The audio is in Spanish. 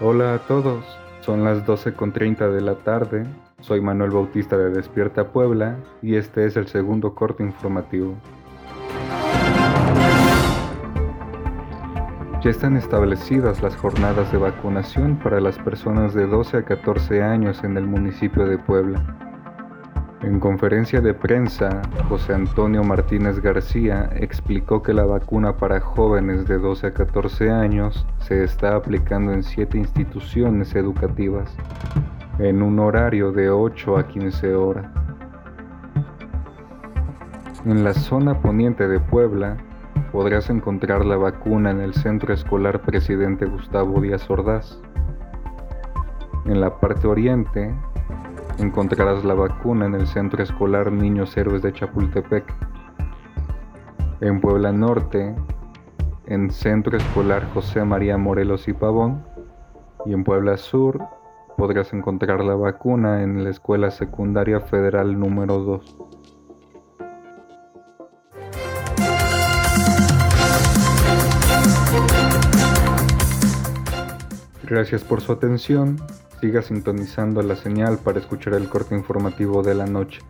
Hola a todos, son las 12.30 de la tarde, soy Manuel Bautista de Despierta Puebla y este es el segundo corte informativo. Ya están establecidas las jornadas de vacunación para las personas de 12 a 14 años en el municipio de Puebla. En conferencia de prensa, José Antonio Martínez García explicó que la vacuna para jóvenes de 12 a 14 años se está aplicando en siete instituciones educativas, en un horario de 8 a 15 horas. En la zona poniente de Puebla podrás encontrar la vacuna en el Centro Escolar Presidente Gustavo Díaz Ordaz. En la parte oriente encontrarás la vacuna en el Centro Escolar Niños Héroes de Chapultepec. En Puebla Norte, en Centro Escolar José María Morelos y Pavón. Y en Puebla Sur podrás encontrar la vacuna en la Escuela Secundaria Federal número 2. Gracias por su atención siga sintonizando la señal para escuchar el corte informativo de la noche.